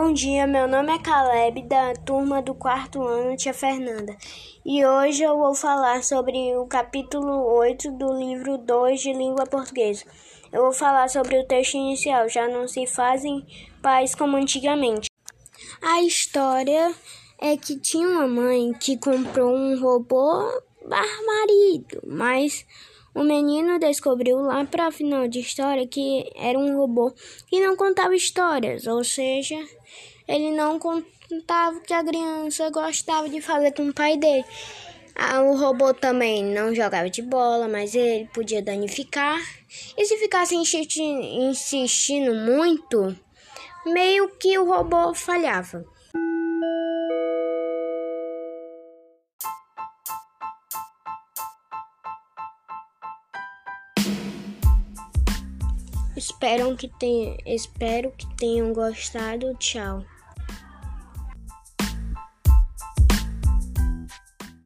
Bom dia, meu nome é Caleb, da turma do quarto ano, tia Fernanda, e hoje eu vou falar sobre o capítulo 8 do livro 2 de língua portuguesa. Eu vou falar sobre o texto inicial, já não se fazem pais como antigamente. A história é que tinha uma mãe que comprou um robô marido, mas o menino descobriu lá para final de história que era um robô que não contava histórias, ou seja, ele não contava o que a criança gostava de fazer com o pai dele. Ah, o robô também não jogava de bola, mas ele podia danificar. E se ficasse insistindo muito, meio que o robô falhava. Espero que, tenham, espero que tenham gostado. Tchau.